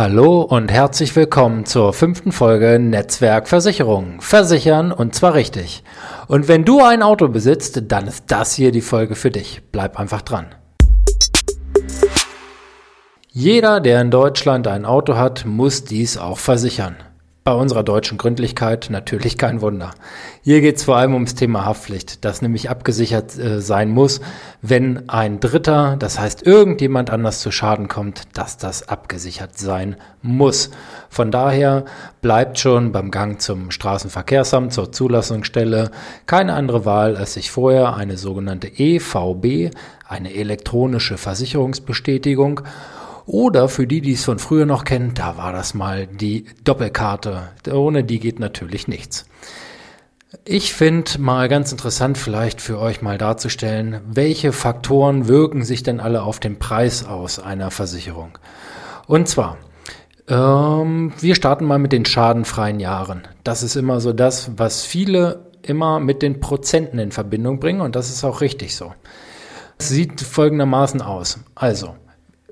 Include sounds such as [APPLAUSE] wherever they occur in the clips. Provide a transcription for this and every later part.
Hallo und herzlich willkommen zur fünften Folge Netzwerk Versicherung. Versichern und zwar richtig. Und wenn du ein Auto besitzt, dann ist das hier die Folge für dich. Bleib einfach dran. Jeder, der in Deutschland ein Auto hat, muss dies auch versichern. Bei unserer deutschen Gründlichkeit natürlich kein Wunder. Hier geht es vor allem ums Thema Haftpflicht, das nämlich abgesichert äh, sein muss, wenn ein Dritter, das heißt irgendjemand anders zu Schaden kommt, dass das abgesichert sein muss. Von daher bleibt schon beim Gang zum Straßenverkehrsamt, zur Zulassungsstelle, keine andere Wahl, als sich vorher eine sogenannte EVB, eine elektronische Versicherungsbestätigung, oder für die, die es von früher noch kennen, da war das mal die Doppelkarte. Ohne die geht natürlich nichts. Ich finde mal ganz interessant vielleicht für euch mal darzustellen, welche Faktoren wirken sich denn alle auf den Preis aus einer Versicherung. Und zwar, ähm, wir starten mal mit den schadenfreien Jahren. Das ist immer so das, was viele immer mit den Prozenten in Verbindung bringen und das ist auch richtig so. Es sieht folgendermaßen aus. Also,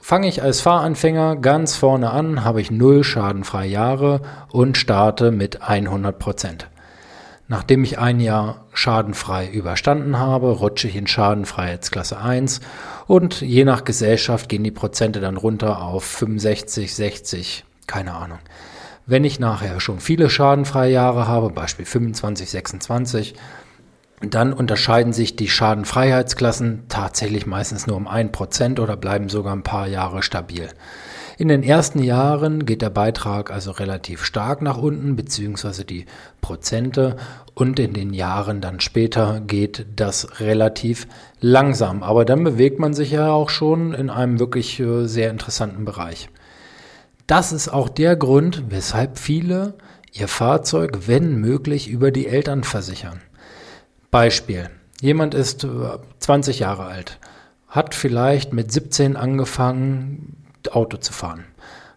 Fange ich als Fahranfänger ganz vorne an, habe ich null schadenfreie Jahre und starte mit 100 Prozent. Nachdem ich ein Jahr schadenfrei überstanden habe, rutsche ich in Schadenfreiheitsklasse 1 und je nach Gesellschaft gehen die Prozente dann runter auf 65, 60, keine Ahnung. Wenn ich nachher schon viele schadenfreie Jahre habe, Beispiel 25, 26, dann unterscheiden sich die Schadenfreiheitsklassen tatsächlich meistens nur um ein Prozent oder bleiben sogar ein paar Jahre stabil. In den ersten Jahren geht der Beitrag also relativ stark nach unten, beziehungsweise die Prozente, und in den Jahren dann später geht das relativ langsam. Aber dann bewegt man sich ja auch schon in einem wirklich äh, sehr interessanten Bereich. Das ist auch der Grund, weshalb viele ihr Fahrzeug, wenn möglich, über die Eltern versichern. Beispiel. Jemand ist 20 äh, Jahre alt, hat vielleicht mit 17 angefangen, Auto zu fahren.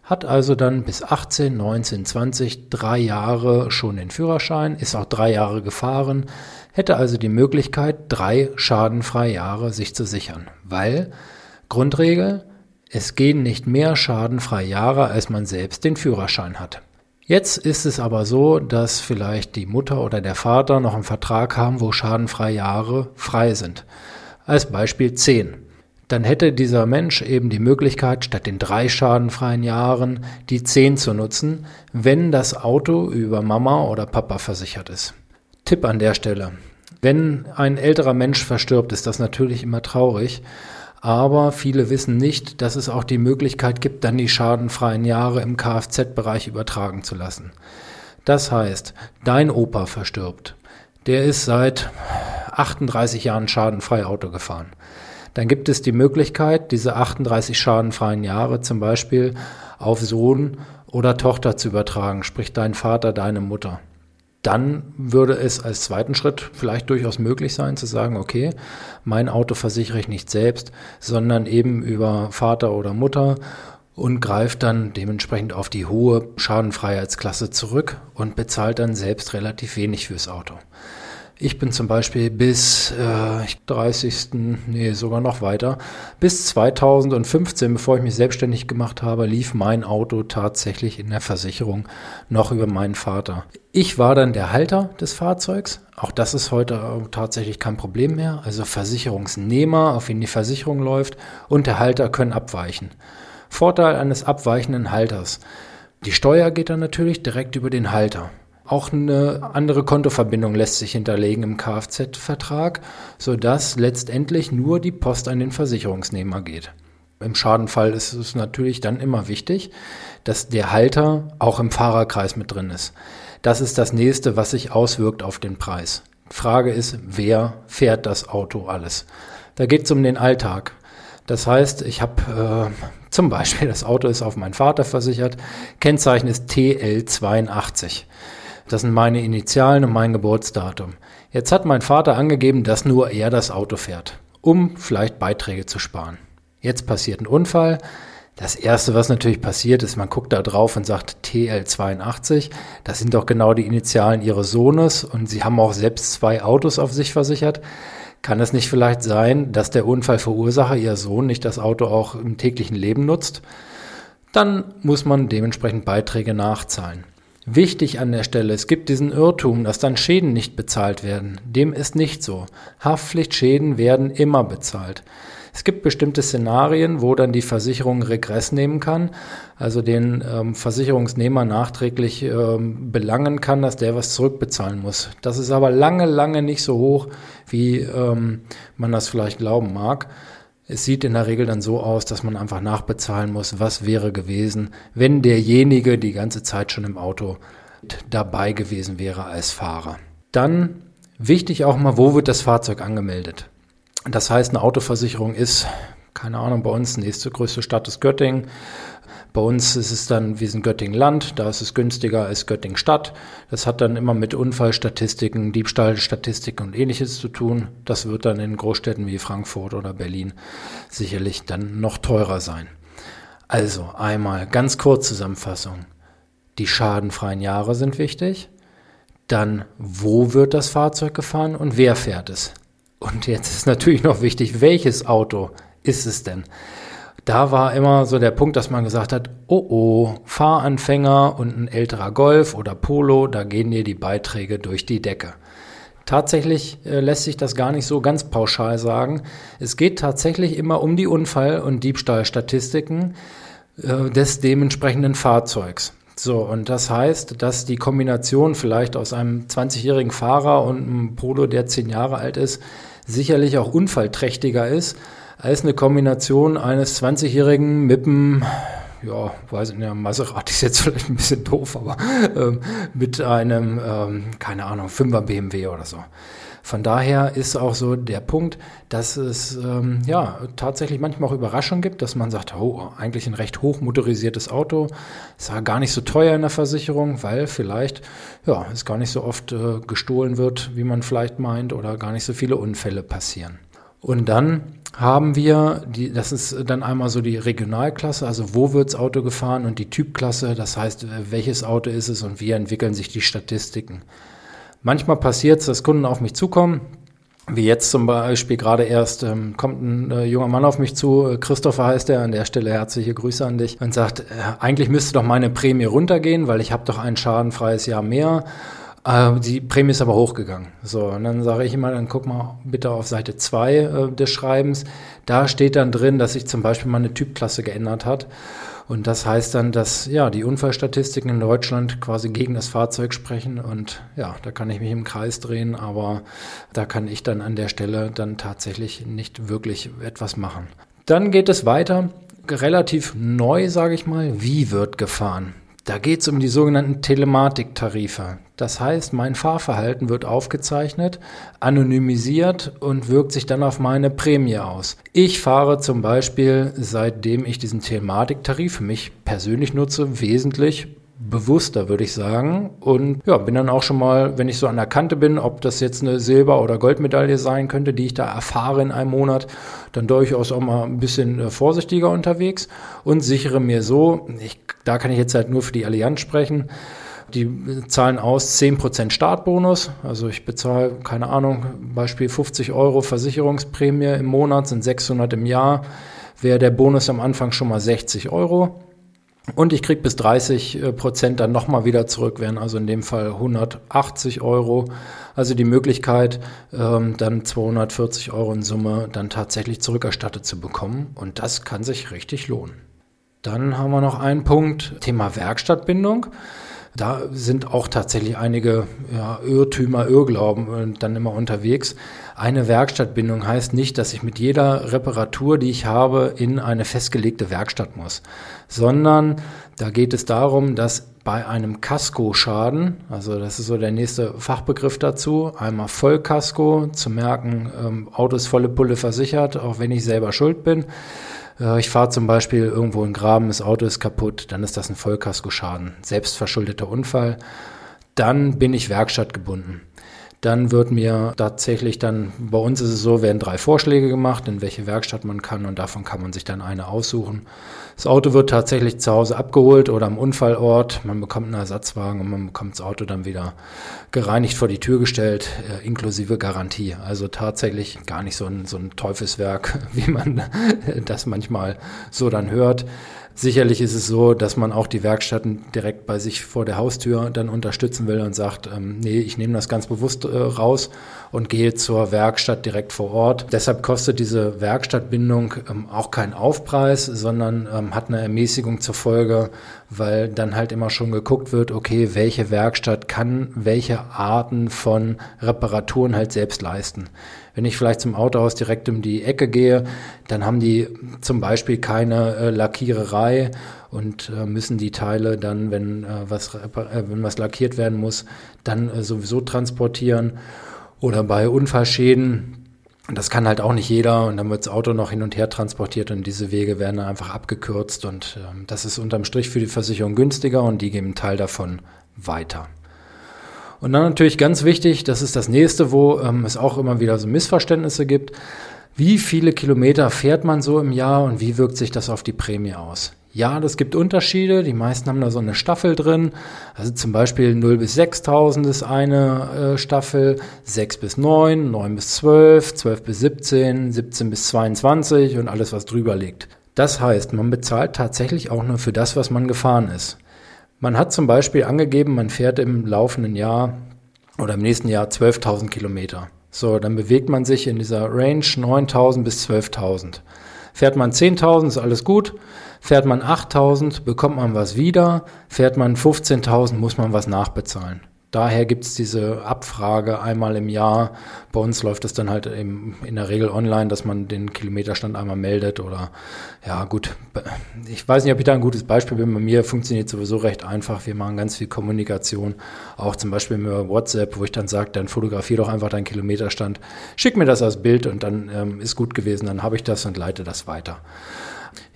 Hat also dann bis 18, 19, 20, drei Jahre schon den Führerschein, ist auch drei Jahre gefahren, hätte also die Möglichkeit, drei schadenfreie Jahre sich zu sichern. Weil, Grundregel, es gehen nicht mehr schadenfreie Jahre, als man selbst den Führerschein hat. Jetzt ist es aber so, dass vielleicht die Mutter oder der Vater noch einen Vertrag haben, wo schadenfreie Jahre frei sind. Als Beispiel 10. Dann hätte dieser Mensch eben die Möglichkeit, statt den drei schadenfreien Jahren die 10 zu nutzen, wenn das Auto über Mama oder Papa versichert ist. Tipp an der Stelle. Wenn ein älterer Mensch verstirbt, ist das natürlich immer traurig. Aber viele wissen nicht, dass es auch die Möglichkeit gibt, dann die schadenfreien Jahre im Kfz-Bereich übertragen zu lassen. Das heißt, dein Opa verstirbt. Der ist seit 38 Jahren schadenfrei Auto gefahren. Dann gibt es die Möglichkeit, diese 38 schadenfreien Jahre zum Beispiel auf Sohn oder Tochter zu übertragen, sprich dein Vater, deine Mutter dann würde es als zweiten Schritt vielleicht durchaus möglich sein zu sagen, okay, mein Auto versichere ich nicht selbst, sondern eben über Vater oder Mutter und greift dann dementsprechend auf die hohe Schadenfreiheitsklasse zurück und bezahlt dann selbst relativ wenig fürs Auto. Ich bin zum Beispiel bis äh, 30. nee, sogar noch weiter, bis 2015, bevor ich mich selbstständig gemacht habe, lief mein Auto tatsächlich in der Versicherung noch über meinen Vater. Ich war dann der Halter des Fahrzeugs. Auch das ist heute tatsächlich kein Problem mehr. Also Versicherungsnehmer, auf ihn die Versicherung läuft, und der Halter können abweichen. Vorteil eines abweichenden Halters. Die Steuer geht dann natürlich direkt über den Halter. Auch eine andere Kontoverbindung lässt sich hinterlegen im Kfz-Vertrag, sodass letztendlich nur die Post an den Versicherungsnehmer geht. Im Schadenfall ist es natürlich dann immer wichtig, dass der Halter auch im Fahrerkreis mit drin ist. Das ist das nächste, was sich auswirkt auf den Preis. Frage ist, wer fährt das Auto alles? Da geht es um den Alltag. Das heißt, ich habe äh, zum Beispiel, das Auto ist auf meinen Vater versichert, Kennzeichen ist TL82. Das sind meine Initialen und mein Geburtsdatum. Jetzt hat mein Vater angegeben, dass nur er das Auto fährt, um vielleicht Beiträge zu sparen. Jetzt passiert ein Unfall. Das erste, was natürlich passiert, ist, man guckt da drauf und sagt TL82. Das sind doch genau die Initialen ihres Sohnes und sie haben auch selbst zwei Autos auf sich versichert. Kann es nicht vielleicht sein, dass der Unfallverursacher, ihr Sohn, nicht das Auto auch im täglichen Leben nutzt? dann muss man dementsprechend Beiträge nachzahlen. Wichtig an der Stelle, es gibt diesen Irrtum, dass dann Schäden nicht bezahlt werden. Dem ist nicht so. Haftpflichtschäden werden immer bezahlt. Es gibt bestimmte Szenarien, wo dann die Versicherung Regress nehmen kann, also den ähm, Versicherungsnehmer nachträglich ähm, belangen kann, dass der was zurückbezahlen muss. Das ist aber lange, lange nicht so hoch, wie ähm, man das vielleicht glauben mag. Es sieht in der Regel dann so aus, dass man einfach nachbezahlen muss, was wäre gewesen, wenn derjenige die ganze Zeit schon im Auto dabei gewesen wäre als Fahrer. Dann wichtig auch mal, wo wird das Fahrzeug angemeldet? Das heißt, eine Autoversicherung ist, keine Ahnung, bei uns nächste größte Stadt ist Göttingen. Bei uns ist es dann, wir sind Göttingen-Land, da ist es günstiger als Göttingen-Stadt. Das hat dann immer mit Unfallstatistiken, Diebstahlstatistiken und ähnliches zu tun. Das wird dann in Großstädten wie Frankfurt oder Berlin sicherlich dann noch teurer sein. Also einmal ganz kurz Zusammenfassung. Die schadenfreien Jahre sind wichtig. Dann, wo wird das Fahrzeug gefahren und wer fährt es? Und jetzt ist natürlich noch wichtig, welches Auto ist es denn? Da war immer so der Punkt, dass man gesagt hat, oh oh, Fahranfänger und ein älterer Golf oder Polo, da gehen dir die Beiträge durch die Decke. Tatsächlich äh, lässt sich das gar nicht so ganz pauschal sagen. Es geht tatsächlich immer um die Unfall- und Diebstahlstatistiken äh, des dementsprechenden Fahrzeugs. So, und das heißt, dass die Kombination vielleicht aus einem 20-jährigen Fahrer und einem Polo, der 10 Jahre alt ist, sicherlich auch unfallträchtiger ist als eine Kombination eines 20-Jährigen mit einem, ja, weiß nicht, Maserati ist jetzt [LAUGHS] vielleicht ein bisschen doof, aber ähm, mit einem, ähm, keine Ahnung, 5er BMW oder so. Von daher ist auch so der Punkt, dass es ähm, ja tatsächlich manchmal auch Überraschungen gibt, dass man sagt, oh, eigentlich ein recht hochmotorisiertes Auto, ist ja gar nicht so teuer in der Versicherung, weil vielleicht ja es gar nicht so oft äh, gestohlen wird, wie man vielleicht meint, oder gar nicht so viele Unfälle passieren. Und dann haben wir, die, das ist dann einmal so die Regionalklasse, also wo wirds Auto gefahren und die Typklasse, das heißt, welches Auto ist es und wie entwickeln sich die Statistiken. Manchmal passiert es, dass Kunden auf mich zukommen, wie jetzt zum Beispiel gerade erst ähm, kommt ein äh, junger Mann auf mich zu, äh, Christopher heißt er, an der Stelle herzliche Grüße an dich und sagt, äh, eigentlich müsste doch meine Prämie runtergehen, weil ich habe doch ein schadenfreies Jahr mehr. Äh, die Prämie ist aber hochgegangen. So, und dann sage ich immer, dann guck mal bitte auf Seite 2 äh, des Schreibens. Da steht dann drin, dass sich zum Beispiel meine Typklasse geändert hat. Und das heißt dann, dass ja die Unfallstatistiken in Deutschland quasi gegen das Fahrzeug sprechen. Und ja, da kann ich mich im Kreis drehen, aber da kann ich dann an der Stelle dann tatsächlich nicht wirklich etwas machen. Dann geht es weiter. Relativ neu, sage ich mal, wie wird gefahren? Da geht es um die sogenannten Telematiktarife. Das heißt, mein Fahrverhalten wird aufgezeichnet, anonymisiert und wirkt sich dann auf meine Prämie aus. Ich fahre zum Beispiel, seitdem ich diesen Telematiktarif für mich persönlich nutze, wesentlich bewusster, würde ich sagen. Und ja, bin dann auch schon mal, wenn ich so an der Kante bin, ob das jetzt eine Silber- oder Goldmedaille sein könnte, die ich da erfahre in einem Monat, dann durchaus auch mal ein bisschen äh, vorsichtiger unterwegs und sichere mir so, ich, da kann ich jetzt halt nur für die Allianz sprechen, die zahlen aus 10% Startbonus. Also ich bezahle, keine Ahnung, Beispiel 50 Euro Versicherungsprämie im Monat, sind 600 im Jahr. Wäre der Bonus am Anfang schon mal 60 Euro. Und ich kriege bis 30 äh, Prozent dann nochmal wieder zurück, wären also in dem Fall 180 Euro. Also die Möglichkeit, ähm, dann 240 Euro in Summe dann tatsächlich zurückerstattet zu bekommen. Und das kann sich richtig lohnen. Dann haben wir noch einen Punkt, Thema Werkstattbindung. Da sind auch tatsächlich einige ja, Irrtümer, Irrglauben äh, dann immer unterwegs. Eine Werkstattbindung heißt nicht, dass ich mit jeder Reparatur, die ich habe, in eine festgelegte Werkstatt muss, sondern da geht es darum, dass bei einem Kaskoschaden, also das ist so der nächste Fachbegriff dazu, einmal Vollkasko, zu merken, ähm, Auto ist volle Pulle versichert, auch wenn ich selber schuld bin. Äh, ich fahre zum Beispiel irgendwo in Graben, das Auto ist kaputt, dann ist das ein Vollkaskoschaden, selbstverschuldeter Unfall. Dann bin ich werkstattgebunden. Dann wird mir tatsächlich dann, bei uns ist es so, werden drei Vorschläge gemacht, in welche Werkstatt man kann und davon kann man sich dann eine aussuchen. Das Auto wird tatsächlich zu Hause abgeholt oder am Unfallort. Man bekommt einen Ersatzwagen und man bekommt das Auto dann wieder gereinigt vor die Tür gestellt, äh, inklusive Garantie. Also tatsächlich gar nicht so ein, so ein Teufelswerk, [LAUGHS] wie man [LAUGHS] das manchmal so dann hört. Sicherlich ist es so, dass man auch die Werkstätten direkt bei sich vor der Haustür dann unterstützen will und sagt, ähm, nee, ich nehme das ganz bewusst äh, raus und gehe zur Werkstatt direkt vor Ort. Deshalb kostet diese Werkstattbindung ähm, auch keinen Aufpreis, sondern ähm, hat eine Ermäßigung zur Folge, weil dann halt immer schon geguckt wird, okay, welche Werkstatt kann welche Arten von Reparaturen halt selbst leisten. Wenn ich vielleicht zum Autohaus direkt um die Ecke gehe, dann haben die zum Beispiel keine äh, Lackiererei und äh, müssen die Teile dann, wenn, äh, was, äh, wenn was lackiert werden muss, dann äh, sowieso transportieren. Oder bei Unfallschäden, das kann halt auch nicht jeder und dann wird das Auto noch hin und her transportiert und diese Wege werden dann einfach abgekürzt und ähm, das ist unterm Strich für die Versicherung günstiger und die geben einen Teil davon weiter. Und dann natürlich ganz wichtig, das ist das nächste, wo ähm, es auch immer wieder so Missverständnisse gibt. Wie viele Kilometer fährt man so im Jahr und wie wirkt sich das auf die Prämie aus? Ja, das gibt Unterschiede. Die meisten haben da so eine Staffel drin. Also zum Beispiel 0 bis 6000 ist eine äh, Staffel, 6 bis 9, 9 bis 12, 12 bis 17, 17 bis 22 und alles, was drüber liegt. Das heißt, man bezahlt tatsächlich auch nur für das, was man gefahren ist. Man hat zum Beispiel angegeben, man fährt im laufenden Jahr oder im nächsten Jahr 12.000 Kilometer. So, dann bewegt man sich in dieser Range 9.000 bis 12.000. Fährt man 10.000, ist alles gut. Fährt man 8.000, bekommt man was wieder. Fährt man 15.000, muss man was nachbezahlen. Daher gibt es diese Abfrage einmal im Jahr. Bei uns läuft es dann halt eben in der Regel online, dass man den Kilometerstand einmal meldet oder ja gut. Ich weiß nicht, ob ich da ein gutes Beispiel bin. Bei mir funktioniert sowieso recht einfach. Wir machen ganz viel Kommunikation, auch zum Beispiel über WhatsApp, wo ich dann sage, dann fotografier doch einfach deinen Kilometerstand, schick mir das als Bild und dann ähm, ist gut gewesen. Dann habe ich das und leite das weiter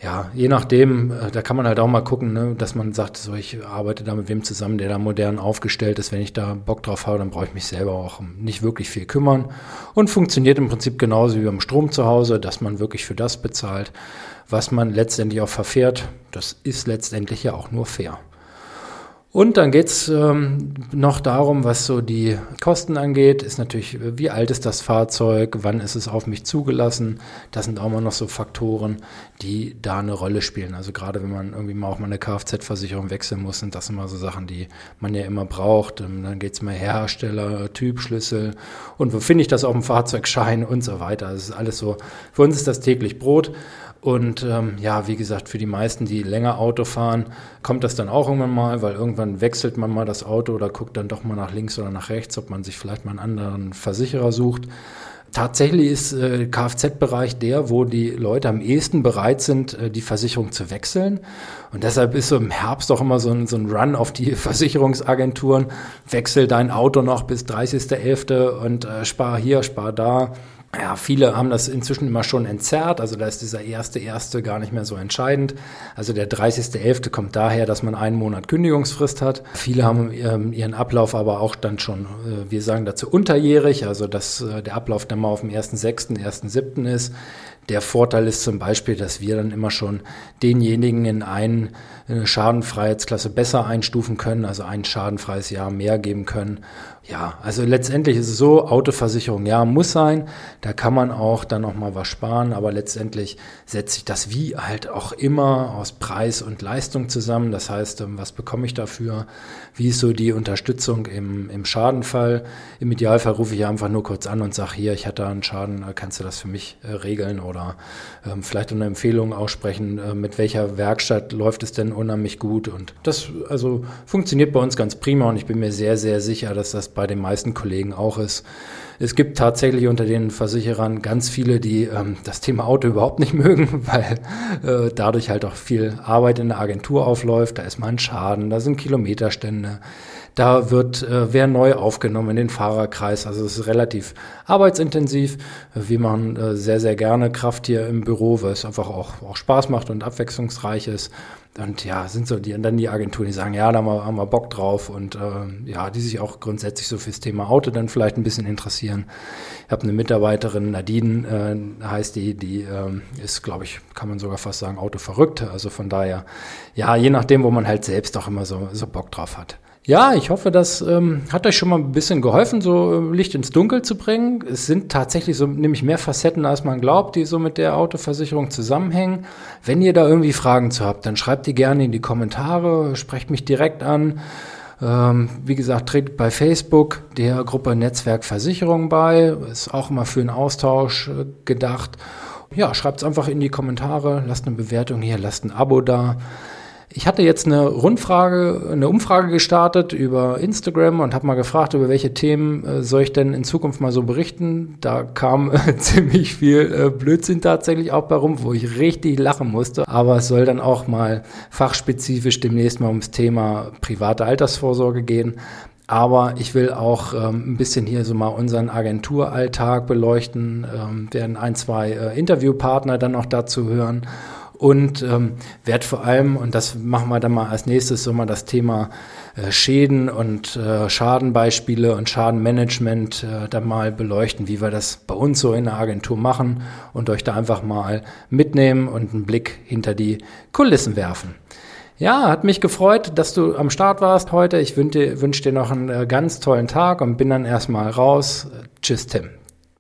ja, je nachdem, äh, da kann man halt auch mal gucken, ne, dass man sagt, so ich arbeite da mit wem zusammen, der da modern aufgestellt ist. Wenn ich da Bock drauf habe, dann brauche ich mich selber auch nicht wirklich viel kümmern. Und funktioniert im Prinzip genauso wie beim Strom zu Hause, dass man wirklich für das bezahlt, was man letztendlich auch verfährt. Das ist letztendlich ja auch nur fair. Und dann geht's ähm, noch darum, was so die Kosten angeht, ist natürlich, wie alt ist das Fahrzeug, wann ist es auf mich zugelassen. Das sind auch mal noch so Faktoren, die da eine Rolle spielen. Also gerade wenn man irgendwie mal auch mal eine Kfz-Versicherung wechseln muss, sind das immer so Sachen, die man ja immer braucht. Und dann geht's mal Hersteller, Typschlüssel und wo finde ich das auf dem Fahrzeugschein und so weiter. Das ist alles so, für uns ist das täglich Brot. Und ähm, ja, wie gesagt, für die meisten, die länger Auto fahren, kommt das dann auch irgendwann mal, weil irgendwann wechselt man mal das Auto oder guckt dann doch mal nach links oder nach rechts, ob man sich vielleicht mal einen anderen Versicherer sucht. Tatsächlich ist äh, Kfz-Bereich der, wo die Leute am ehesten bereit sind, äh, die Versicherung zu wechseln. Und deshalb ist so im Herbst auch immer so ein, so ein Run auf die [LAUGHS] Versicherungsagenturen. Wechsel dein Auto noch bis 30.11. und äh, spar hier, spar da ja, viele haben das inzwischen immer schon entzerrt, also da ist dieser erste erste gar nicht mehr so entscheidend. Also der 30.11. kommt daher, dass man einen Monat Kündigungsfrist hat. Viele haben ähm, ihren Ablauf aber auch dann schon, äh, wir sagen dazu unterjährig, also dass äh, der Ablauf dann mal auf dem 1.6., 1.7. ist. Der Vorteil ist zum Beispiel, dass wir dann immer schon denjenigen in eine Schadenfreiheitsklasse besser einstufen können, also ein schadenfreies Jahr mehr geben können ja, also letztendlich ist es so, Autoversicherung, ja, muss sein. Da kann man auch dann noch mal was sparen, aber letztendlich setzt sich das wie halt auch immer aus Preis und Leistung zusammen. Das heißt, ähm, was bekomme ich dafür? Wie ist so die Unterstützung im, im Schadenfall? Im Idealfall rufe ich einfach nur kurz an und sage, hier, ich hatte einen Schaden, äh, kannst du das für mich äh, regeln oder ähm, vielleicht eine Empfehlung aussprechen, äh, mit welcher Werkstatt läuft es denn unheimlich gut? Und das also funktioniert bei uns ganz prima und ich bin mir sehr, sehr sicher, dass das bei den meisten Kollegen auch ist. Es gibt tatsächlich unter den Versicherern ganz viele, die ähm, das Thema Auto überhaupt nicht [LAUGHS] mögen, weil äh, dadurch halt auch viel Arbeit in der Agentur aufläuft. Da ist mal ein Schaden, da sind Kilometerstände, da wird äh, wer neu aufgenommen in den Fahrerkreis. Also es ist relativ arbeitsintensiv. Wir machen äh, sehr, sehr gerne Kraft hier im Büro, weil es einfach auch, auch Spaß macht und abwechslungsreich ist. Und ja, sind so die, dann die Agenturen, die sagen, ja, da haben wir, haben wir Bock drauf und äh, ja, die sich auch grundsätzlich so fürs Thema Auto dann vielleicht ein bisschen interessieren. Ich habe eine Mitarbeiterin, Nadine äh, heißt die, die äh, ist, glaube ich, kann man sogar fast sagen, Auto verrückt. Also von daher, ja, je nachdem, wo man halt selbst auch immer so, so Bock drauf hat. Ja, ich hoffe, das ähm, hat euch schon mal ein bisschen geholfen, so äh, Licht ins Dunkel zu bringen. Es sind tatsächlich so nämlich mehr Facetten, als man glaubt, die so mit der Autoversicherung zusammenhängen. Wenn ihr da irgendwie Fragen zu habt, dann schreibt die gerne in die Kommentare, sprecht mich direkt an. Ähm, wie gesagt, tretet bei Facebook der Gruppe Netzwerk Versicherung bei. Ist auch immer für einen Austausch äh, gedacht. Ja, schreibt es einfach in die Kommentare, lasst eine Bewertung hier, lasst ein Abo da. Ich hatte jetzt eine Rundfrage, eine Umfrage gestartet über Instagram und habe mal gefragt, über welche Themen äh, soll ich denn in Zukunft mal so berichten. Da kam äh, [LAUGHS] ziemlich viel äh, Blödsinn tatsächlich auch bei rum, wo ich richtig lachen musste. Aber es soll dann auch mal fachspezifisch demnächst mal ums Thema private Altersvorsorge gehen. Aber ich will auch ähm, ein bisschen hier so mal unseren Agenturalltag beleuchten, ähm, werden ein, zwei äh, Interviewpartner dann noch dazu hören und ähm, werde vor allem, und das machen wir dann mal als nächstes, so mal das Thema äh, Schäden und äh, Schadenbeispiele und Schadenmanagement äh, dann mal beleuchten, wie wir das bei uns so in der Agentur machen und euch da einfach mal mitnehmen und einen Blick hinter die Kulissen werfen. Ja, hat mich gefreut, dass du am Start warst heute. Ich wünsche dir, wünsch dir noch einen äh, ganz tollen Tag und bin dann erstmal raus. Tschüss, Tim.